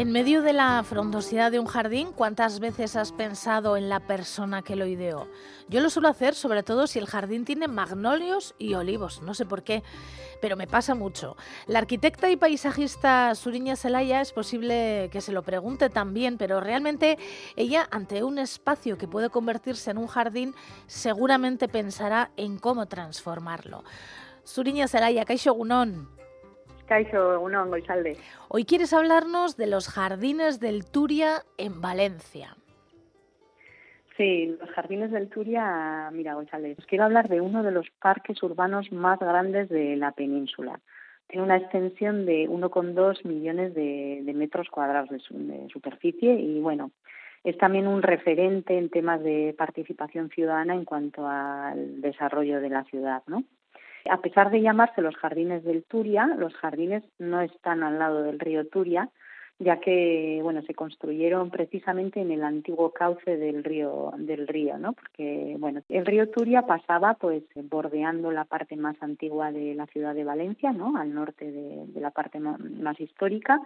En medio de la frondosidad de un jardín, ¿cuántas veces has pensado en la persona que lo ideó? Yo lo suelo hacer sobre todo si el jardín tiene magnolios y olivos, no sé por qué, pero me pasa mucho. La arquitecta y paisajista Suriña Zelaya es posible que se lo pregunte también, pero realmente ella, ante un espacio que puede convertirse en un jardín, seguramente pensará en cómo transformarlo. Suriña Zelaya, Kaixo Gunón. Hoy quieres hablarnos de los jardines del Turia en Valencia. Sí, los jardines del Turia, mira, González, quiero hablar de uno de los parques urbanos más grandes de la península. Tiene una extensión de 1,2 millones de, metros cuadrados de, de superficie y, bueno, es también un referente en temas de participación ciudadana en cuanto al desarrollo de la ciudad, ¿no? A pesar de llamarse los jardines del Turia, los jardines no están al lado del río Turia, ya que bueno se construyeron precisamente en el antiguo cauce del río del río no porque bueno el río Turia pasaba pues bordeando la parte más antigua de la ciudad de Valencia no al norte de, la parte más histórica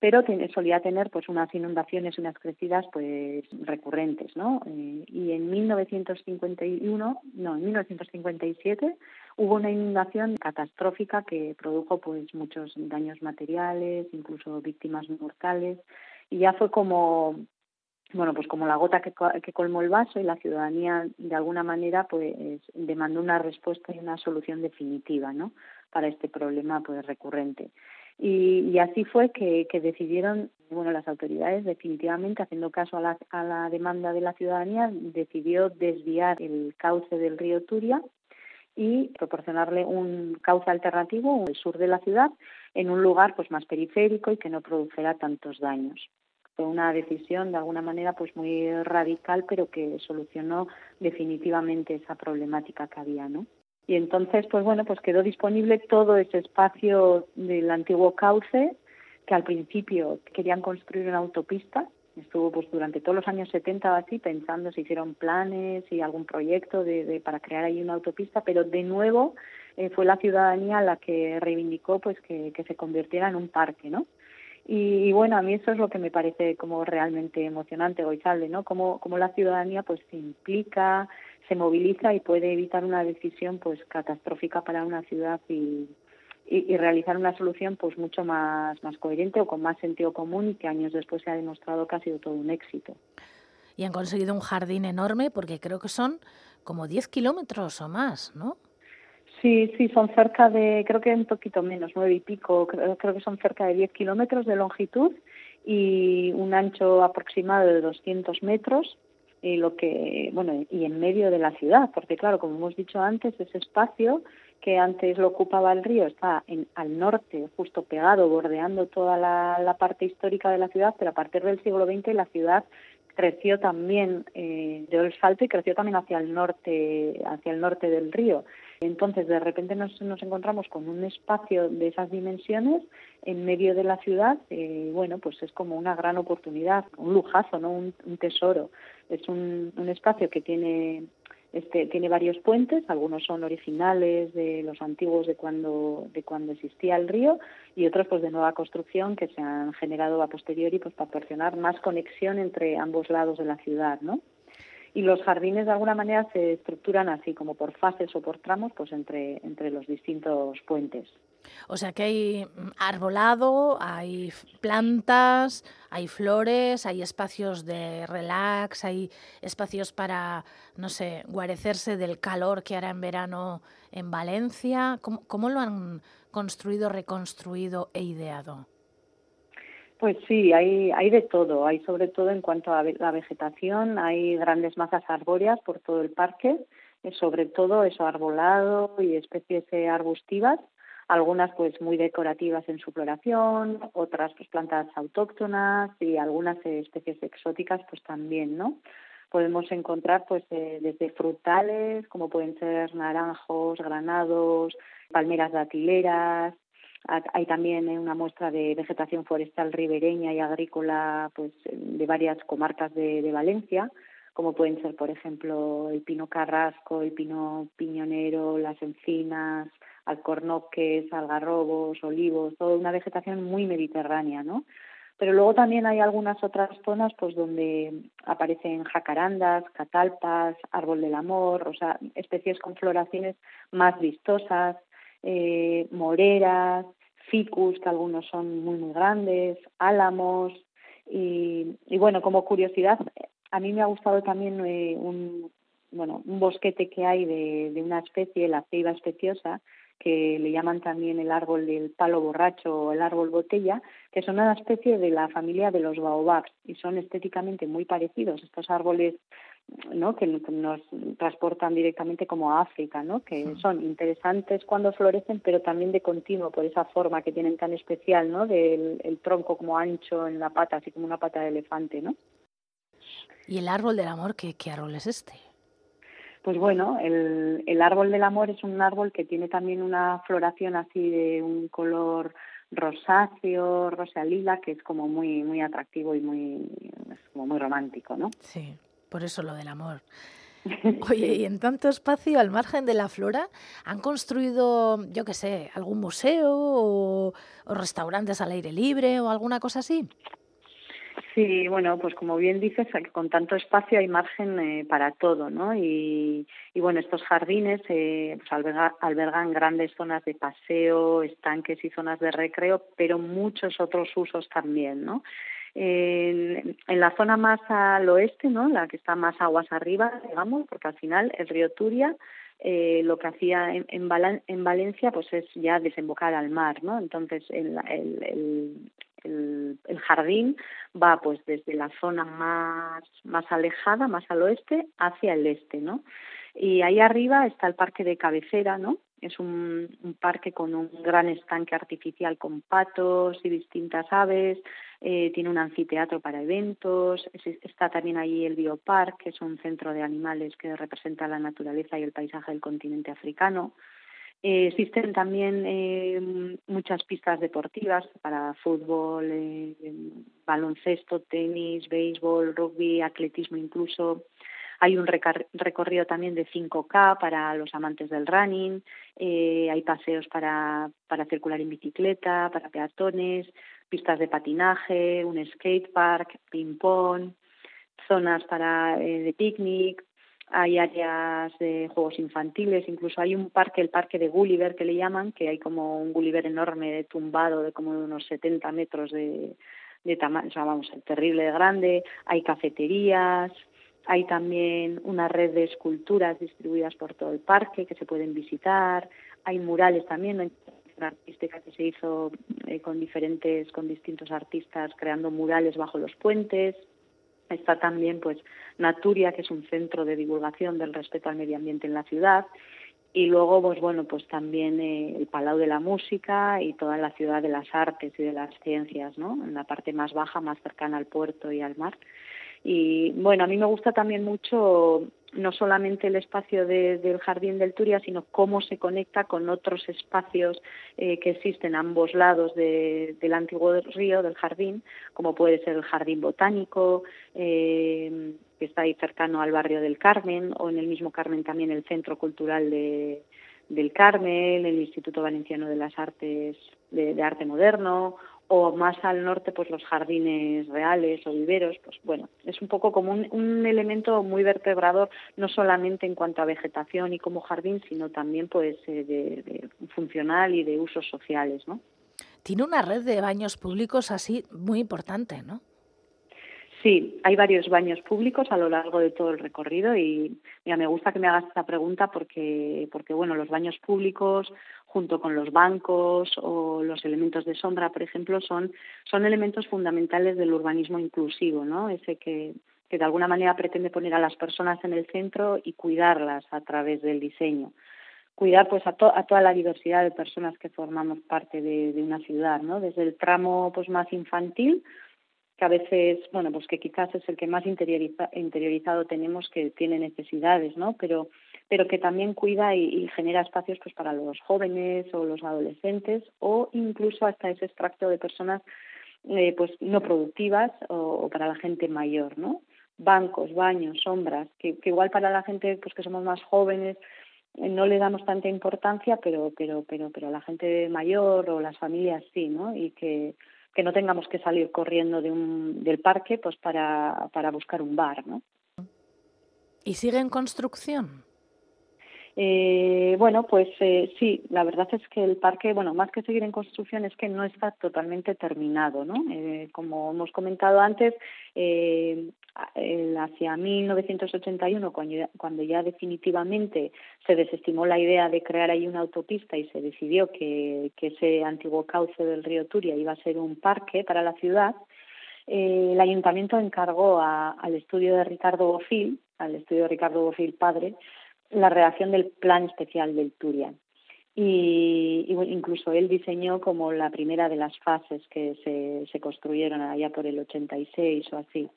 pero solía tener pues unas inundaciones unas crecidas pues recurrentes, ¿no? Eh, y en 1951, no, en 1957 hubo una inundación catastrófica que produjo pues muchos daños materiales, incluso víctimas mortales y ya fue como bueno, pues como la gota que, que colmó el vaso y la ciudadanía de alguna manera pues demandó una respuesta y una solución definitiva, ¿no? Para este problema pues recurrente. Y, así fue que, decidieron, bueno, las autoridades definitivamente, haciendo caso a la, a la demanda de la ciudadanía, decidió desviar el cauce del río Turia y proporcionarle un cauce alternativo al sur de la ciudad en un lugar pues más periférico y que no produjera tantos daños. Fue una decisión de alguna manera pues muy radical pero que solucionó definitivamente esa problemática que había, ¿no? Y entonces, pues bueno, pues quedó disponible todo ese espacio del antiguo cauce, que al principio querían construir una autopista. Estuvo pues durante todos los años 70 o así pensando, se hicieron planes y algún proyecto de, para crear ahí una autopista, pero de nuevo eh, fue la ciudadanía la que reivindicó pues que, que se convirtiera en un parque, ¿no? Y, bueno, a mí eso es lo que me parece como realmente emocionante, Goizalde, ¿no? Como, como la ciudadanía pues se implica, se moviliza y puede evitar una decisión pues catastrófica para una ciudad y, y, realizar una solución pues mucho más, más coherente o con más sentido común y que años después se ha demostrado que ha sido todo un éxito. Y han conseguido un jardín enorme porque creo que son como 10 kilómetros o más, ¿no? Sí, sí, son cerca de, creo que un poquito menos, nueve y pico, creo, creo que son cerca de 10 kilómetros de longitud y un ancho aproximado de 200 metros y lo que bueno y en medio de la ciudad porque claro como hemos dicho antes ese espacio que antes lo ocupaba el río está en, al norte justo pegado bordeando toda la, la parte histórica de la ciudad pero a partir del siglo XX la ciudad creció también eh, de asfalto y creció también hacia el norte hacia el norte del río entonces, de repente nos, nos encontramos con un espacio de esas dimensiones en medio de la ciudad, eh, bueno, pues es como una gran oportunidad, un lujazo, ¿no? Un, tesoro. Es un, un espacio que tiene este, tiene varios puentes, algunos son originales de los antiguos de cuando, de cuando existía el río y otros pues de nueva construcción que se han generado a posteriori pues para proporcionar más conexión entre ambos lados de la ciudad, ¿no? Y los jardines de alguna manera se estructuran así como por fases o por tramos pues entre entre los distintos puentes. O sea que hay arbolado, hay plantas, hay flores, hay espacios de relax, hay espacios para, no sé, guarecerse del calor que hará en verano en Valencia. ¿Cómo, cómo lo han construido, reconstruido e ideado? Pues sí, hay, hay de todo. Hay sobre todo en cuanto a la vegetación, hay grandes masas arbóreas por todo el parque, eh, sobre todo eso arbolado y especies eh, arbustivas, algunas pues muy decorativas en su floración, otras pues plantas autóctonas y algunas eh, especies exóticas pues también, ¿no? Podemos encontrar pues desde frutales como pueden ser naranjos, granados, palmeras datileras, hay también una muestra de vegetación forestal ribereña y agrícola pues, de varias comarcas de, de Valencia, como pueden ser, por ejemplo, el pino carrasco, el pino piñonero, las encinas, alcornoques, algarrobos, olivos, toda una vegetación muy mediterránea, ¿no? Pero luego también hay algunas otras zonas pues donde aparecen jacarandas, catalpas, árbol del amor, o sea, especies con floraciones más vistosas, eh, moreras, ficus, que algunos son muy, muy grandes, álamos. Y, y bueno, como curiosidad, a mí me ha gustado también eh, un, bueno, un bosquete que hay de, de una especie, la ceiba especiosa, que le llaman también el árbol del palo borracho o el árbol botella, que son una especie de la familia de los baobabs y son estéticamente muy parecidos. Estos árboles ¿no? que nos transportan directamente como a África, ¿no? que son interesantes cuando florecen, pero también de continuo por esa forma que tienen tan especial, ¿no? del el tronco como ancho en la pata, así como una pata de elefante. ¿no? ¿Y el árbol del amor, qué, qué árbol es este? Pues bueno, el, el árbol del amor es un árbol que tiene también una floración así de un color rosáceo, rosa lila, que es como muy muy atractivo y muy como muy romántico, ¿no? Sí, por eso lo del amor. Oye, y en tanto espacio al margen de la flora, ¿han construido, yo qué sé, algún museo o, o restaurantes al aire libre o alguna cosa así? Sí, bueno, pues como bien dices, con tanto espacio hay margen eh, para todo, ¿no? Y, y, bueno, estos jardines eh, pues alberga, albergan grandes zonas de paseo, estanques y zonas de recreo, pero muchos otros usos también, ¿no? En, la zona más al oeste, ¿no? La que está más aguas arriba, digamos, porque al final el río Turia eh, lo que hacía en, en, Val en, Valencia pues es ya desembocar al mar, ¿no? Entonces el, el, el, el jardín va pues desde la zona más, más alejada, más al oeste, hacia el este, ¿no? Y ahí arriba está el parque de cabecera, ¿no? Es un, un parque con un gran estanque artificial con patos y distintas aves, eh, tiene un anfiteatro para eventos, es, está también ahí el Biopark, que es un centro de animales que representa la naturaleza y el paisaje del continente africano. Eh, existen también eh, muchas pistas deportivas para fútbol, baloncesto, tenis, béisbol, rugby, atletismo incluso. Hay un recorrido también de 5K para los amantes del running, eh, hay paseos para, para circular en bicicleta, para peatones, pistas de patinaje, un skate park, ping-pong, zonas para, eh, de picnic, hay áreas de juegos infantiles, incluso hay un parque, el parque de Gulliver que le llaman, que hay como un Gulliver enorme tumbado de como unos 70 metros de, de tamaño, o sea, vamos, terrible de grande, hay cafeterías, hay también una red de esculturas distribuidas por todo el parque que se pueden visitar, hay murales también, una artística que se hizo eh, con diferentes, con distintos artistas creando murales bajo los puentes, Está también pues Naturia, que es un centro de divulgación del respeto al medio ambiente en la ciudad. Y luego, pues bueno, pues también eh, el Palau de la Música y toda la ciudad de las artes y de las ciencias, ¿no? En la parte más baja, más cercana al puerto y al mar. Y bueno, a mí me gusta también mucho no solamente el espacio de, del Jardín del Turia, sino cómo se conecta con otros espacios eh, que existen a ambos lados de, del antiguo río, del jardín, como puede ser el Jardín Botánico, eh, que está ahí cercano al barrio del Carmen, o en el mismo Carmen también el Centro Cultural de, del Carmen, el Instituto Valenciano de las Artes de, de Arte Moderno, o más al norte pues los jardines reales o viveros pues bueno es un poco como un, elemento muy vertebrador no solamente en cuanto a vegetación y como jardín sino también pues eh, de funcional y de usos sociales no tiene una red de baños públicos así muy importante no Sí, hay varios baños públicos a lo largo de todo el recorrido y mira, me gusta que me hagas esta pregunta porque, porque bueno, los baños públicos junto con los bancos o los elementos de sombra, por ejemplo, son, son elementos fundamentales del urbanismo inclusivo, ¿no? Ese que, que de alguna manera pretende poner a las personas en el centro y cuidarlas a través del diseño cuidar pues a, to a toda la diversidad de personas que formamos parte de, de una ciudad, ¿no? Desde el tramo pues más infantil que a veces, bueno, pues que quizás es el que más interioriza, interiorizado tenemos que tiene necesidades, ¿no? Pero, pero que también cuida y, genera espacios pues para los jóvenes o los adolescentes o incluso hasta ese extracto de personas eh, pues no productivas o, o, para la gente mayor, ¿no? Bancos, baños, sombras, que, que igual para la gente pues que somos más jóvenes eh, no le damos tanta importancia, pero, pero, pero, pero la gente mayor o las familias sí, ¿no? Y que que no tengamos que salir corriendo de un, del parque pues para, para buscar un bar, ¿no? ¿Y sigue en construcción? Eh, bueno, pues eh, sí, la verdad es que el parque, bueno, más que seguir en construcción es que no está totalmente terminado, ¿no? Eh, como hemos comentado antes, eh, hacia 1981, cuando, ya definitivamente se desestimó la idea de crear ahí una autopista y se decidió que, ese antiguo cauce del río Turia iba a ser un parque para la ciudad, eh, el ayuntamiento encargó al estudio de Ricardo Bofil, al estudio de Ricardo Bofil padre, la redacción del plan especial del Turia. Y incluso él diseñó como la primera de las fases que se, se construyeron allá por el 86 o así.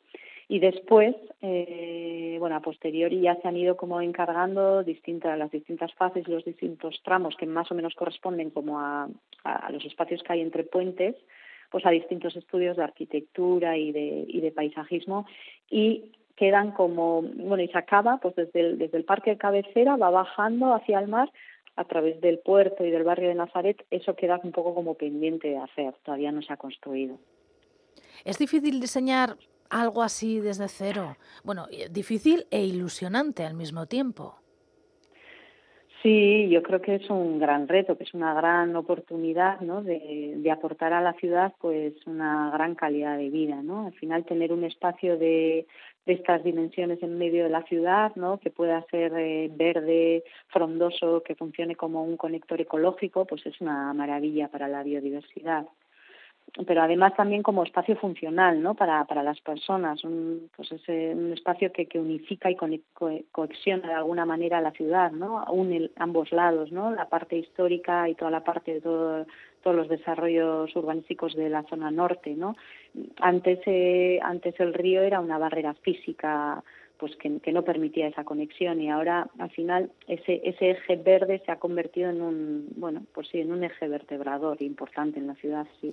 Y después, eh, bueno, a posteriori ya se han ido como encargando distintas, las distintas fases los distintos tramos que más o menos corresponden como a, a los espacios que hay entre puentes, pues a distintos estudios de arquitectura y de, y de paisajismo y quedan como, bueno, y se acaba pues desde el, desde el parque de cabecera, va bajando hacia el mar a través del puerto y del barrio de Nazaret, eso queda un poco como pendiente de hacer, todavía no se ha construido. Es difícil diseñar algo así desde cero. Bueno, difícil e ilusionante al mismo tiempo. Sí, yo creo que es un gran reto, que es una gran oportunidad, ¿no? De, aportar a la ciudad, pues, una gran calidad de vida, ¿no? Al final tener un espacio de, de estas dimensiones en medio de la ciudad, ¿no? Que pueda ser eh, verde, frondoso, que funcione como un conector ecológico, pues es una maravilla para la biodiversidad pero además también como espacio funcional ¿no? para, para las personas, un, pues ese, un espacio que, que unifica y co cohesiona de alguna manera la ciudad, ¿no? une ambos lados, ¿no? la parte histórica y toda la parte de todo, todos los desarrollos urbanísticos de la zona norte. ¿no? Antes, eh, antes el río era una barrera física pues que, que, no permitía esa conexión y ahora al final ese, ese eje verde se ha convertido en un bueno pues sí en un eje vertebrador importante en la ciudad sí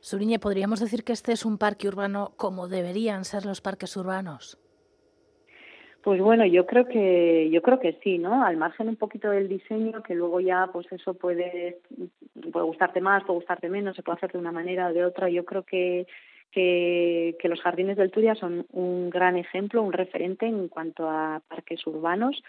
Suriñe, ¿podríamos decir que este es un parque urbano como deberían ser los parques urbanos? Pues bueno, yo creo que yo creo que sí, ¿no? Al margen un poquito del diseño, que luego ya pues eso puede puede gustarte más, puede gustarte menos, se puede hacer de una manera o de otra. Yo creo que que, que los jardines del Turia son un gran ejemplo, un referente en cuanto a parques urbanos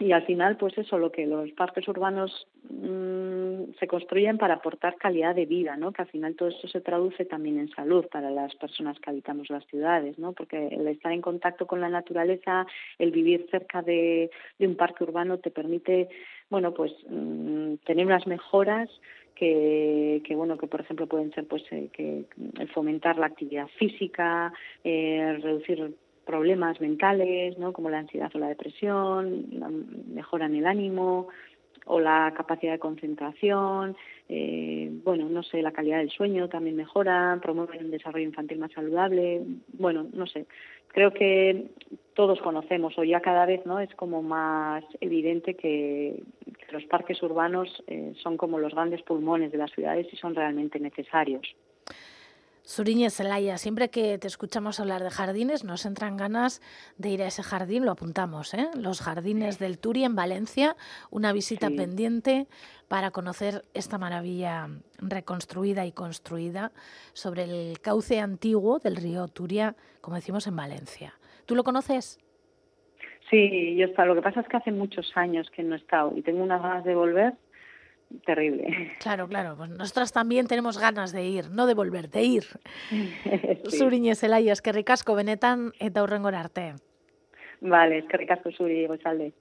y al final pues eso lo que los parques urbanos mmm, se construyen para aportar calidad de vida no que al final todo esto se traduce también en salud para las personas que habitamos las ciudades no porque el estar en contacto con la naturaleza el vivir cerca de, de un parque urbano te permite bueno pues mmm, tener unas mejoras que, que, bueno que por ejemplo pueden ser pues eh, que el fomentar la actividad física eh, reducir problemas mentales, ¿no? como la ansiedad o la depresión, mejoran el ánimo o la capacidad de concentración, eh, bueno, no sé, la calidad del sueño también mejora, promueven un desarrollo infantil más saludable, bueno, no sé, creo que todos conocemos o ya cada vez no es como más evidente que, que los parques urbanos eh, son como los grandes pulmones de las ciudades y son realmente necesarios. Suriñe Celaya, siempre que te escuchamos hablar de jardines, nos entran ganas de ir a ese jardín, lo apuntamos, ¿eh? Los jardines del Turi en Valencia, una visita sí. pendiente para conocer esta maravilla reconstruida y construida sobre el cauce antiguo del río Turia, como decimos en Valencia. ¿Tú lo conoces? Sí, yo está. Lo que pasa es que hace muchos años que no he estado y tengo unas ganas de volver terrible. Claro, claro, pues nosotras también tenemos ganas de ir, no de volver, de ir. sí. Zuriñe zelai, eskerrik asko benetan eta hurrengora arte. Vale, eskerrik asko zuri, gozalde.